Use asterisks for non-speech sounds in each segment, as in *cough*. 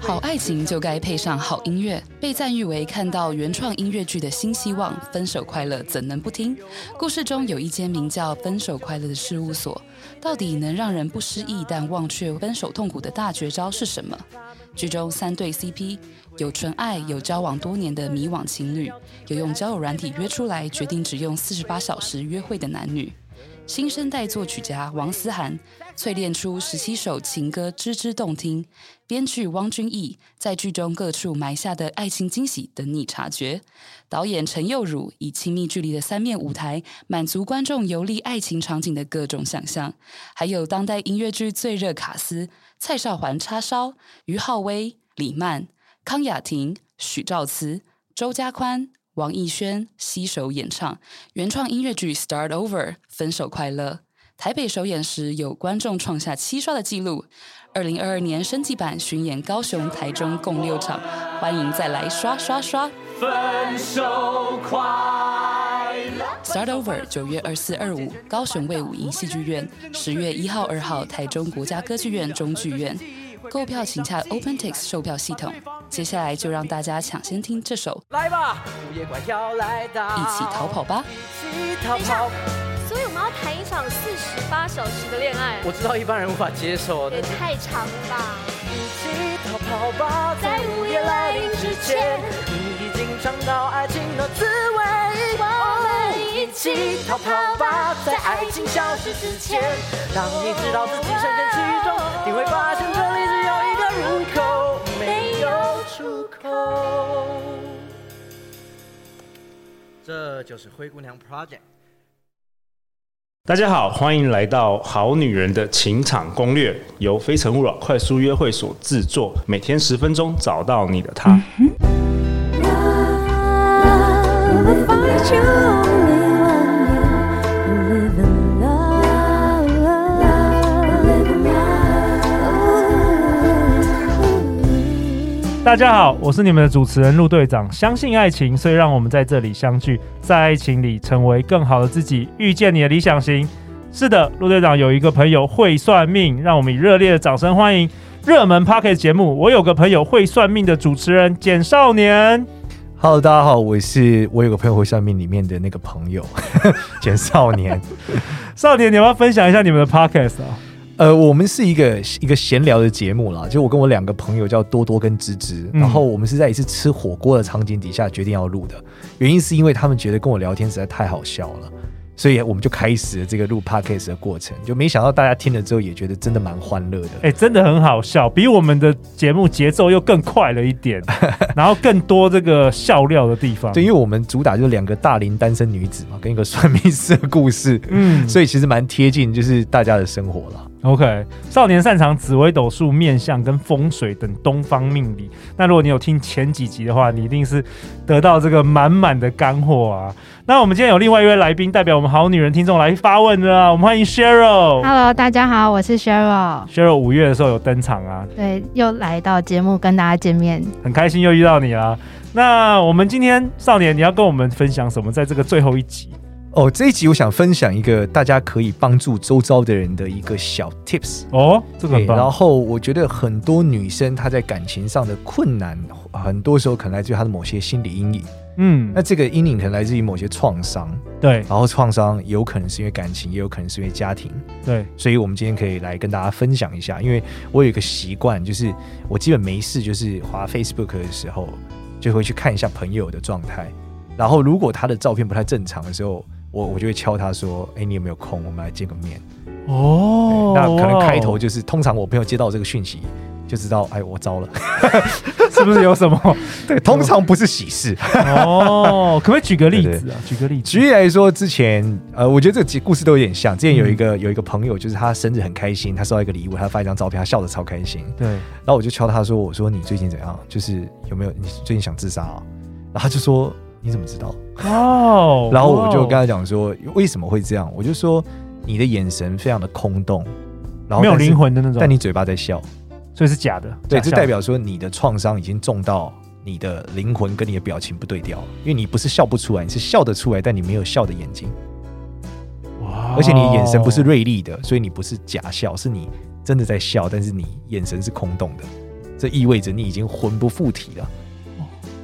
好爱情就该配上好音乐，被赞誉为看到原创音乐剧的新希望。分手快乐怎能不听？故事中有一间名叫“分手快乐”的事务所，到底能让人不失忆但忘却分手痛苦的大绝招是什么？剧中三对 CP，有纯爱，有交往多年的迷惘情侣，有用交友软体约出来，决定只用四十八小时约会的男女。新生代作曲家王思涵淬炼出十七首情歌，吱吱动听。编剧汪君毅在剧中各处埋下的爱情惊喜等你察觉。导演陈佑儒以亲密距离的三面舞台，满足观众游历爱情场景的各种想象。还有当代音乐剧最热卡司。蔡少环叉烧、于浩威、李曼、康雅婷、许兆慈、周家宽、王艺轩携手演唱原创音乐剧《Start Over》分手快乐。台北首演时有观众创下七刷的纪录。二零二二年升级版巡演高雄、台中共六场，欢迎再来刷刷刷！分手快。Start Over，九月二四、二五，高雄卫武营戏剧院；十月一号、二号，台中国家歌剧院中剧院。购票请洽 OpenTix 售票系统。接下来就让大家抢先听这首。来吧，午夜怪跳来到，一起逃跑吧！一起逃跑。所以我们要谈一场四十八小时的恋爱。我知道一般人无法接受的。也太长了吧！一起逃跑吧，在午夜来临之前，你已经尝到爱情的滋味。我们一起逃跑吧，在爱情消失之前。当你知道自己深陷其中，你会发现这就是灰姑娘 Project。大家好，欢迎来到《好女人的情场攻略》，由非诚勿扰快速约会所制作，每天十分钟，找到你的他。大家好，我是你们的主持人陆队长。相信爱情，所以让我们在这里相聚，在爱情里成为更好的自己，遇见你的理想型。是的，陆队长有一个朋友会算命，让我们以热烈的掌声欢迎热门 p o c k e t 节目。我有个朋友会算命的主持人简少年。Hello，大家好，我是我有个朋友会算命里面的那个朋友 *laughs* 简少年。*laughs* 少年，你要不要分享一下你们的 Podcast 啊？呃，我们是一个一个闲聊的节目啦，就我跟我两个朋友叫多多跟芝芝，嗯、然后我们是在一次吃火锅的场景底下决定要录的，原因是因为他们觉得跟我聊天实在太好笑了。所以我们就开始了这个录 podcast 的过程，就没想到大家听了之后也觉得真的蛮欢乐的。哎、欸，真的很好笑，比我们的节目节奏又更快了一点，*laughs* 然后更多这个笑料的地方。对，因为我们主打就是两个大龄单身女子嘛，跟一个算命师的故事，嗯，所以其实蛮贴近就是大家的生活了。OK，少年擅长紫微斗数、面相跟风水等东方命理。那如果你有听前几集的话，你一定是得到这个满满的干货啊。那我们今天有另外一位来宾，代表我们好女人听众来发问的，我们欢迎 Cheryl。Hello，大家好，我是 Cheryl。Cheryl 五月的时候有登场啊，对，又来到节目跟大家见面，很开心又遇到你了。那我们今天少年，你要跟我们分享什么？在这个最后一集。哦，这一集我想分享一个大家可以帮助周遭的人的一个小 tips 哦，这个很棒。然后我觉得很多女生她在感情上的困难，很多时候可能来自于她的某些心理阴影。嗯，那这个阴影可能来自于某些创伤。对，然后创伤有可能是因为感情，也有可能是因为家庭。对，所以我们今天可以来跟大家分享一下，因为我有一个习惯，就是我基本没事就是滑 Facebook 的时候，就会去看一下朋友的状态。然后如果他的照片不太正常的时候，我我就会敲他说：“哎、欸，你有没有空？我们来见个面。”哦，那可能开头就是，通常我朋友接到这个讯息，就知道，哎，我糟了，*laughs* 是不是有什么？*laughs* 对，通常不是喜事。哦，可不可以举个例子啊？举个例子。举例来说，之前呃，我觉得这个故事都有点像。之前有一个、嗯、有一个朋友，就是他生日很开心，他收到一个礼物，他发一张照片，他笑得超开心。对，然后我就敲他说：“我说你最近怎样？就是有没有你最近想自杀啊？”然后他就说。你怎么知道？哦，然后我就跟他讲说，为什么会这样？我就说你的眼神非常的空洞，然后没有灵魂的那种，但你嘴巴在笑，所以是假的。对，这代表说你的创伤已经重到你的灵魂跟你的表情不对调，因为你不是笑不出来，你是笑得出来，但你没有笑的眼睛。哇！而且你的眼神不是锐利的，所以你不是假笑，是你真的在笑，但是你眼神是空洞的，这意味着你已经魂不附体了。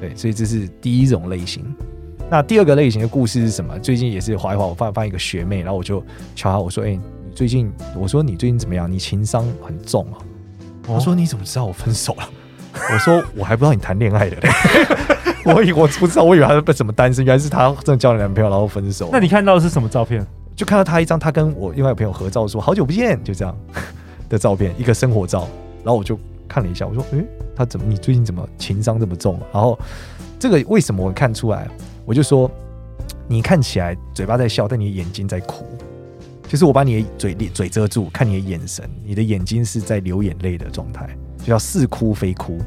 对，所以这是第一种类型。那第二个类型的故事是什么？最近也是划一划，我发发一个学妹，然后我就敲她，我说：“哎、欸，你最近，我说你最近怎么样？你情商很重啊。”她说：“你怎么知道我分手了？” *laughs* 我说：“我还不知道你谈恋爱的嘞。*laughs* ”我以我不知道，我以为他是被什么单身，原来是他真的交了男朋友，然后分手。那你看到的是什么照片？就看到他一张他跟我另外一个朋友合照，说好久不见，就这样的照片，一个生活照。然后我就看了一下，我说：“诶、欸，他怎么？你最近怎么情商这么重？”然后这个为什么我看出来？我就说：“你看起来嘴巴在笑，但你的眼睛在哭。就是我把你的嘴嘴遮住，看你的眼神，你的眼睛是在流眼泪的状态，就叫似哭非哭。”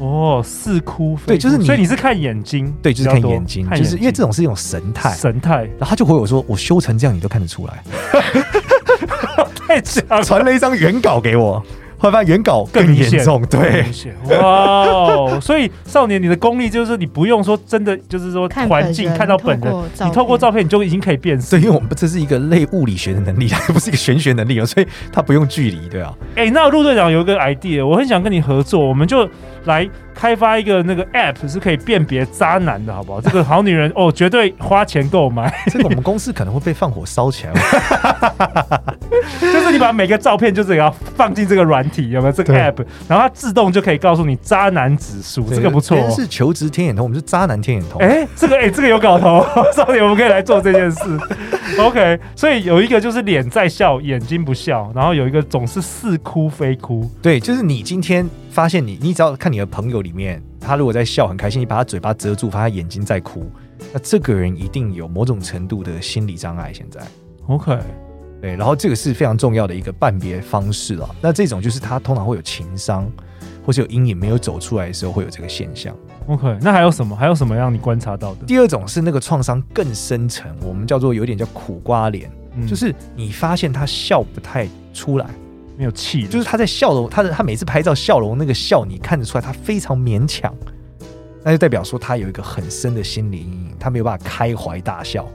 哦，似哭非哭，对，就是你，所以你是看眼睛，对，就是看眼睛，就是因为这种是一种神态，神态。然后他就回我说：“我修成这样，你都看得出来。*laughs* ”太假了，传了一张原稿给我。后来发现原稿更严重，对，哇，所以少年，你的功力就是你不用说真的，就是说环境看到本人，你透过照片你就已经可以辨识。对，因为我们这是一个类物理学的能力，它不是一个玄学能力，*laughs* 所以它不用距离，对啊。哎、欸，那陆队长有一个 idea，我很想跟你合作，我们就来开发一个那个 app，是可以辨别渣男的，好不好？这个好女人哦，绝对花钱购买。这个我们公司可能会被放火烧起来。*laughs* 就是你把每个照片就是要放进这个软体，有没有这个 app？然后它自动就可以告诉你渣男指数，这个不错、哦。是求职天眼通，我们是渣男天眼通。哎、欸，*laughs* 这个哎、欸，这个有搞头，*laughs* 少年我们可以来做这件事。OK，所以有一个就是脸在笑，眼睛不笑，然后有一个总是似哭非哭。对，就是你今天发现你，你只要看你的朋友里面，他如果在笑很开心，你把他嘴巴遮住，发现眼睛在哭，那这个人一定有某种程度的心理障碍。现在，OK。对，然后这个是非常重要的一个判别方式了。那这种就是他通常会有情商，或是有阴影没有走出来的时候会有这个现象。OK，那还有什么？还有什么让你观察到的？第二种是那个创伤更深层，我们叫做有点叫苦瓜脸，嗯、就是你发现他笑不太出来，没有气，就是他在笑容，他的他每次拍照笑容那个笑，你看得出来他非常勉强，那就代表说他有一个很深的心理阴影，他没有办法开怀大笑。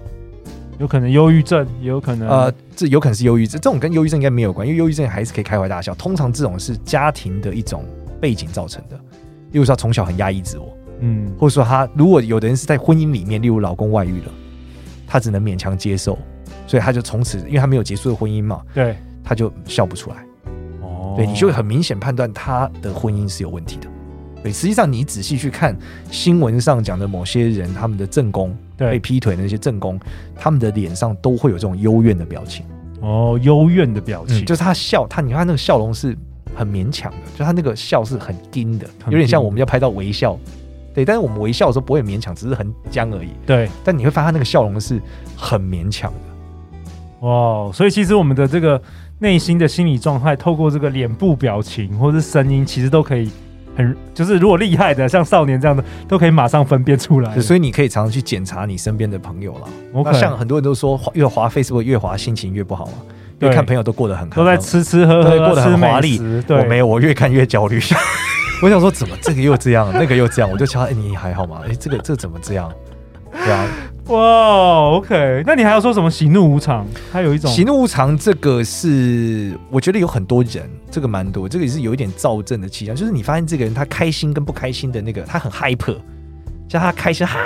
有可能忧郁症，也有可能呃，这有可能是忧郁症。这种跟忧郁症应该没有关，因为忧郁症还是可以开怀大笑。通常这种是家庭的一种背景造成的，例如说他从小很压抑自我，嗯，或者说他如果有的人是在婚姻里面，例如老公外遇了，他只能勉强接受，所以他就从此，因为他没有结束的婚姻嘛，对，他就笑不出来。哦，对，你就会很明显判断他的婚姻是有问题的。对，实际上你仔细去看新闻上讲的某些人，他们的正宫。被劈腿的那些正宫，他们的脸上都会有这种幽怨的表情。哦，幽怨的表情，嗯、就是他笑，他你看他那个笑容是很勉强的，就他那个笑是很硬的，有点像我们要拍到微笑。对，但是我们微笑的时候不会勉强，只是很僵而已。对，但你会发现他那个笑容是很勉强的。哇，所以其实我们的这个内心的心理状态，透过这个脸部表情或是声音，其实都可以。很就是，如果厉害的，像少年这样的，都可以马上分辨出来。所以你可以常常去检查你身边的朋友了。那像很多人都说，越滑 Facebook 越滑心情越不好嘛，越看朋友都过得很，都在吃吃喝喝，过得很华丽。我没有，我越看越焦虑。*laughs* 我想说，怎么这个又这样，那个又这样？我就瞧，哎、欸，你还好吗？哎、欸，这个这个、怎么这样？对啊。哇、wow，OK，那你还要说什么喜怒无常？还有一种喜怒无常，这个是我觉得有很多人，这个蛮多，这个也是有一点躁症的倾向，就是你发现这个人他开心跟不开心的那个，他很 hyper，像他开心哈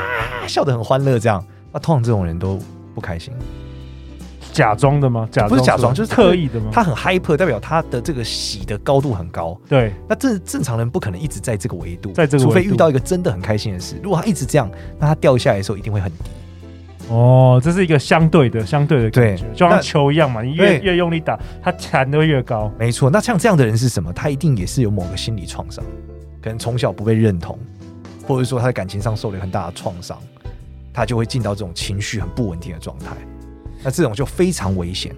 笑得很欢乐这样，那通常这种人都不开心。假装的吗？假装不是假装，就是刻意的吗？他很 hyper，代表他的这个喜的高度很高。对，那正正常人不可能一直在这个维度，在这个维度，除非遇到一个真的很开心的事。如果他一直这样，那他掉下来的时候一定会很低。哦，这是一个相对的、相对的感觉，对就像球一样嘛，你越越用力打，它弹的会越高。没错，那像这样的人是什么？他一定也是有某个心理创伤，可能从小不被认同，或者说他在感情上受了很大的创伤，他就会进到这种情绪很不稳定的状态。那这种就非常危险。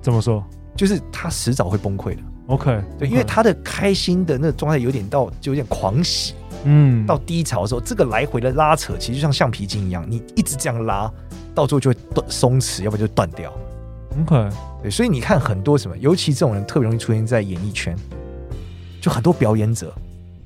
怎么说？就是他迟早会崩溃的。OK，对，因为他的开心的那个状态有点到，就有点狂喜。嗯，到低潮的时候，这个来回的拉扯，其实就像橡皮筋一样，你一直这样拉，到最后就会断松弛，要不然就断掉。OK，对，所以你看很多什么，尤其这种人特别容易出现在演艺圈，就很多表演者，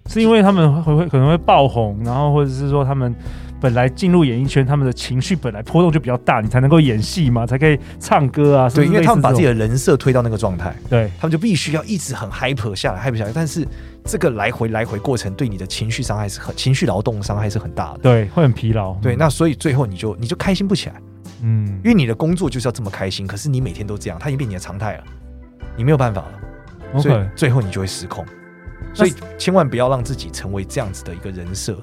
是因为他们会会可能会爆红，然后或者是说他们本来进入演艺圈，他们的情绪本来波动就比较大，你才能够演戏嘛，才可以唱歌啊。对，因为他们把自己的人人设推到那个状态，对他们就必须要一直很 hyper 下来，hyper 下来。但是这个来回来回过程，对你的情绪伤害是很情绪劳动伤害是很大的。对，会很疲劳。对，那所以最后你就你就开心不起来，嗯，因为你的工作就是要这么开心，可是你每天都这样，它已经变你的常态了，你没有办法了，所以最后你就会失控。所以千万不要让自己成为这样子的一个人设，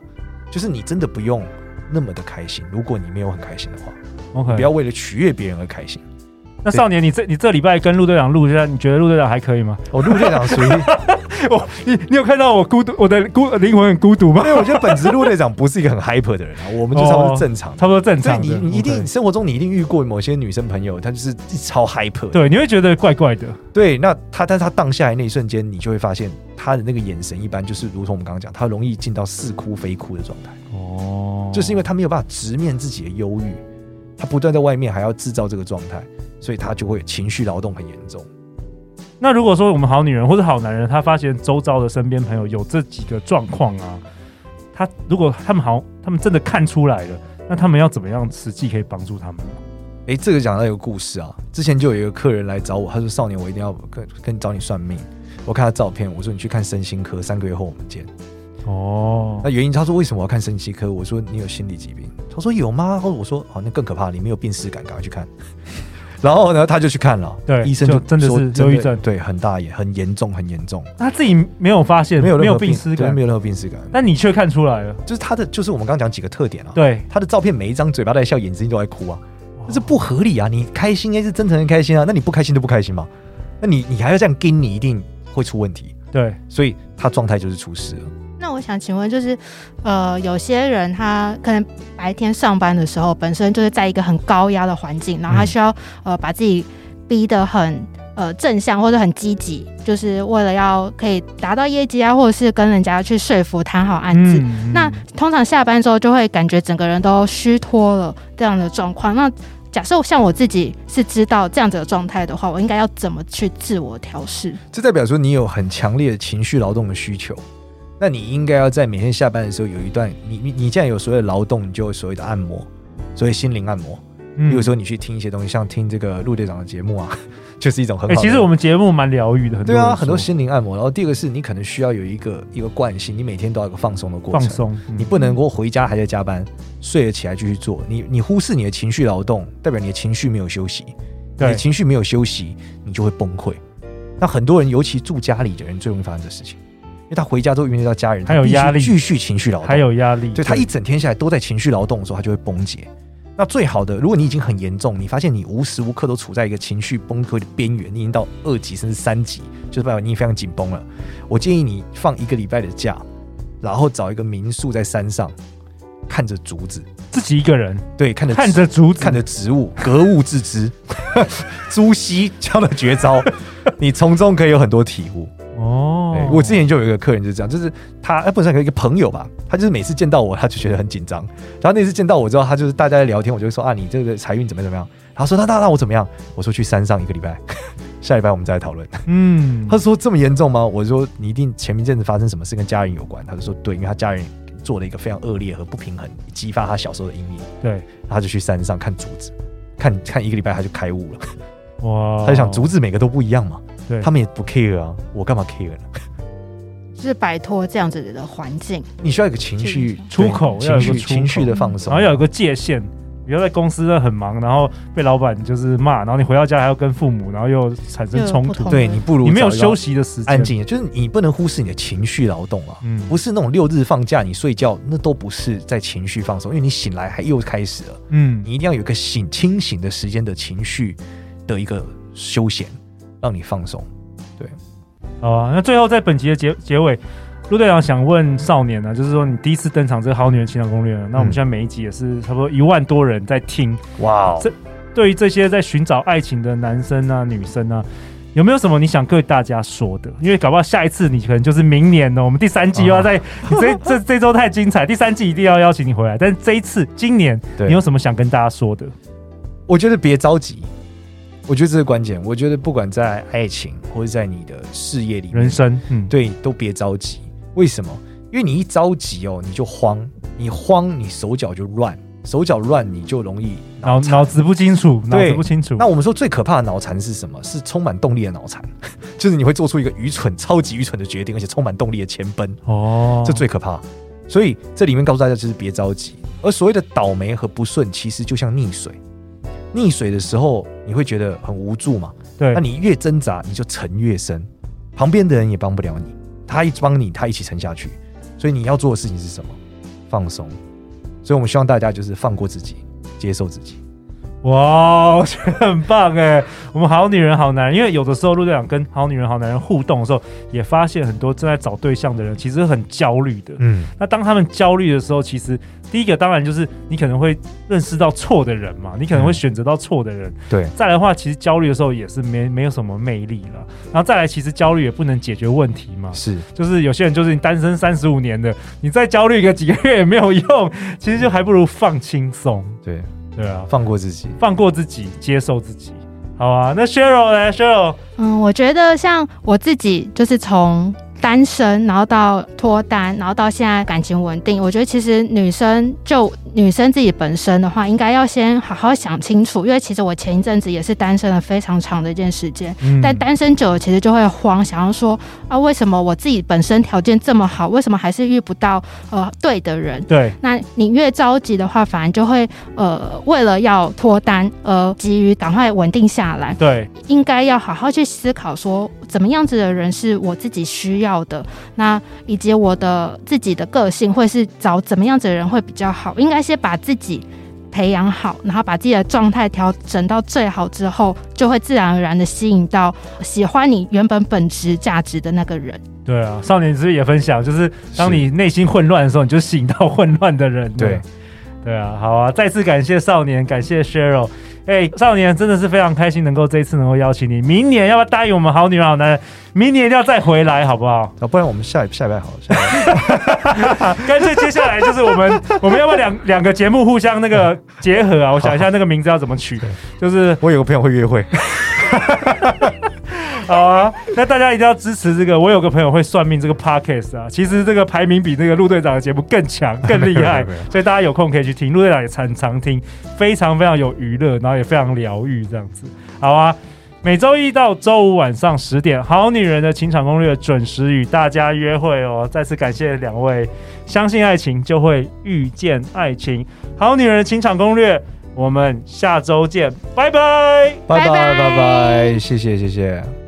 就是你真的不用那么的开心。如果你没有很开心的话，OK，不要为了取悦别人而开心。那少年，你这你这礼拜跟陆队长录一下，你觉得陆队长还可以吗？我陆队长属于 *laughs* 我，你你有看到我孤独，我的孤灵魂很孤独吗？因为我觉得本职陆队长不是一个很 hyper 的人啊，我们就差不多是正常，差不多正常。你你一定生活中你一定遇过某些女生朋友，她就是超 hyper，对，你会觉得怪怪的。对，那她但是她荡下来那一瞬间，你就会发现她的那个眼神一般就是如同我们刚刚讲，她容易进到似哭非哭的状态。哦，就是因为她没有办法直面自己的忧郁，她不断在外面还要制造这个状态。所以她就会情绪劳动很严重。那如果说我们好女人或者好男人，他发现周遭的身边朋友有这几个状况啊，他如果他们好，他们真的看出来了，那他们要怎么样实际可以帮助他们？哎、欸，这个讲到一个故事啊，之前就有一个客人来找我，他说：“少年，我一定要跟跟你找你算命。”我看他照片，我说：“你去看身心科，三个月后我们见。”哦，那原因他说：“为什么我要看身心科？”我说：“你有心理疾病。”他说：“有吗？”我说：“好，那更可怕，你没有病耻感，赶快去看。”然后呢，他就去看了，对，医生就真的是忧郁症，对，很大也很严重，很严重。他自己没有发现，没有没有病识感，没有任何病识感，但你却看出来了，就是他的，就是我们刚刚讲几个特点啊。对，他的照片每一张嘴巴在笑，眼睛都在哭啊，这是不合理啊！你开心应该是真诚的开心啊，那你不开心就不开心嘛？那你你还要这样跟，你一定会出问题。对，所以他状态就是出事了。那我想请问，就是呃，有些人他可能白天上班的时候，本身就是在一个很高压的环境，然后他需要、嗯、呃把自己逼得很呃正向或者很积极，就是为了要可以达到业绩啊，或者是跟人家去说服谈好案子。那通常下班之后就会感觉整个人都虚脱了这样的状况。那假设像我自己是知道这样子的状态的话，我应该要怎么去自我调试？这代表说你有很强烈的情绪劳动的需求。那你应该要在每天下班的时候有一段，你你你既然有所谓的劳动，你就有所谓的按摩，所谓心灵按摩。嗯，比如说你去听一些东西，像听这个陆队长的节目啊，*laughs* 就是一种很好其实我们节目蛮疗愈的，很多对啊，很多心灵按摩。然后第二个是你可能需要有一个一个惯性，你每天都要有一个放松的过程。放松，你不能够回家还在加班，睡了起来继续做。你你忽视你的情绪劳动，代表你的情绪没有休息。对，你的情绪没有休息，你就会崩溃。那很多人，尤其住家里的人，最容易发生这事情。因为他回家之后遇到家人，他有压力，继续情绪劳动，还有压力。对，他一整天下来都在情绪劳动的时候，他就会崩解。那最好的，如果你已经很严重，你发现你无时无刻都处在一个情绪崩溃的边缘，你已经到二级甚至三级，就是代表你非常紧绷了。我建议你放一个礼拜的假，然后找一个民宿在山上，看着竹子，自己一个人，对，看着看着竹子，看着植物，格物致知，*laughs* 朱熹教的绝招，*laughs* 你从中可以有很多体悟。哦，我之前就有一个客人就是这样，就是他，哎，不是一个朋友吧，他就是每次见到我，他就觉得很紧张。然后那次见到我之后，他就是大家在聊天，我就会说啊，你这个财运怎么怎么样？他说那那那我怎么样？我说去山上一个礼拜，*laughs* 下礼拜我们再来讨论。嗯，*laughs* 他说这么严重吗？我说你一定前一阵子发生什么事跟家人有关。他就说对，因为他家人做了一个非常恶劣和不平衡，激发他小时候的阴影。对，他就去山上看竹子，看看一个礼拜他就开悟了。哇，他就想竹子每个都不一样嘛。对他们也不 care 啊，我干嘛 care 呢？就是摆脱这样子的环境，你需要一个情绪出口，情绪情绪的放松，然后要有个界限。比如在公司很忙，然后被老板就是骂，然后你回到家还要跟父母，然后又产生冲突。对，你不如你没有休息的时间，安静，就是你不能忽视你的情绪劳动啊。嗯，不是那种六日放假你睡觉，那都不是在情绪放松，因为你醒来还又开始了。嗯，你一定要有一个醒清醒的时间的情绪的一个休闲。让你放松，对，好啊。那最后在本集的结结尾，陆队长想问少年呢，就是说你第一次登场这个《好女人情场攻略》，那我们现在每一集也是差不多一万多人在听，哇、哦！这对于这些在寻找爱情的男生啊、女生啊，有没有什么你想对大家说的？因为搞不好下一次你可能就是明年呢，我们第三季又要在，这这周太精彩，第三季一定要邀请你回来。但是这一次今年，你有什么想跟大家说的？我觉得别着急。我觉得这是关键。我觉得不管在爱情或者在你的事业里面，人生，嗯，对，都别着急。为什么？因为你一着急哦，你就慌，你慌，你手脚就乱，手脚乱你就容易脑脑子不清楚，脑对子不清楚。那我们说最可怕的脑残是什么？是充满动力的脑残，*laughs* 就是你会做出一个愚蠢、超级愚蠢的决定，而且充满动力的前奔。哦，这最可怕。所以这里面告诉大家就是别着急。而所谓的倒霉和不顺，其实就像溺水。溺水的时候，你会觉得很无助嘛？对，那你越挣扎，你就沉越深，旁边的人也帮不了你，他一帮你，他一起沉下去。所以你要做的事情是什么？放松。所以我们希望大家就是放过自己，接受自己。哇，我觉得很棒哎！我们好女人好男人，因为有的时候陆队长跟好女人好男人互动的时候，也发现很多正在找对象的人其实很焦虑的。嗯，那当他们焦虑的时候，其实第一个当然就是你可能会认识到错的人嘛，你可能会选择到错的人。对，再来的话，其实焦虑的时候也是没没有什么魅力了。然后再来，其实焦虑也不能解决问题嘛。是，就是有些人就是你单身三十五年的，你再焦虑个几个月也没有用，其实就还不如放轻松。对。对啊，放过自己，放过自己，接受自己，好啊。那 Cheryl 呢？Cheryl，嗯，我觉得像我自己，就是从单身，然后到脱单，然后到现在感情稳定。我觉得其实女生就女生自己本身的话，应该要先好好想清楚，因为其实我前一阵子也是单身了非常长的一段时间，嗯、但单身久了其实就会慌，想要说啊，为什么我自己本身条件这么好，为什么还是遇不到呃对的人？对，那你越着急的话，反而就会呃为了要脱单而急于赶快稳定下来。对，应该要好好去思考说，怎么样子的人是我自己需要的，那以及我的自己的个性会是找怎么样子的人会比较好，应该。先把自己培养好，然后把自己的状态调整到最好之后，就会自然而然的吸引到喜欢你原本本质价值的那个人。对啊，少年是不是也分享？就是当你内心混乱的时候，你就吸引到混乱的人。对，对啊，好啊，再次感谢少年，感谢 Cheryl。哎、欸，少年真的是非常开心，能够这一次能够邀请你。明年要不要答应我们好女人好男人？明年一定要再回来，好不好？啊，不然我们下一下一拜好了。*laughs* 干脆接下来就是我们，*laughs* 我们要不要两两个节目互相那个结合啊？我想一下那个名字要怎么取？就是我有个朋友会约会。*laughs* *laughs* 好啊，那大家一定要支持这个。我有个朋友会算命，这个 podcast 啊，其实这个排名比那个陆队长的节目更强、更厉害，*laughs* 所以大家有空可以去听。陆队长也常常听，非常非常有娱乐，然后也非常疗愈，这样子。好啊，每周一到周五晚上十点，《好女人的情场攻略》准时与大家约会哦。再次感谢两位，相信爱情就会遇见爱情，《好女人的情场攻略》，我们下周见，拜拜，拜拜，拜拜，谢谢，谢谢。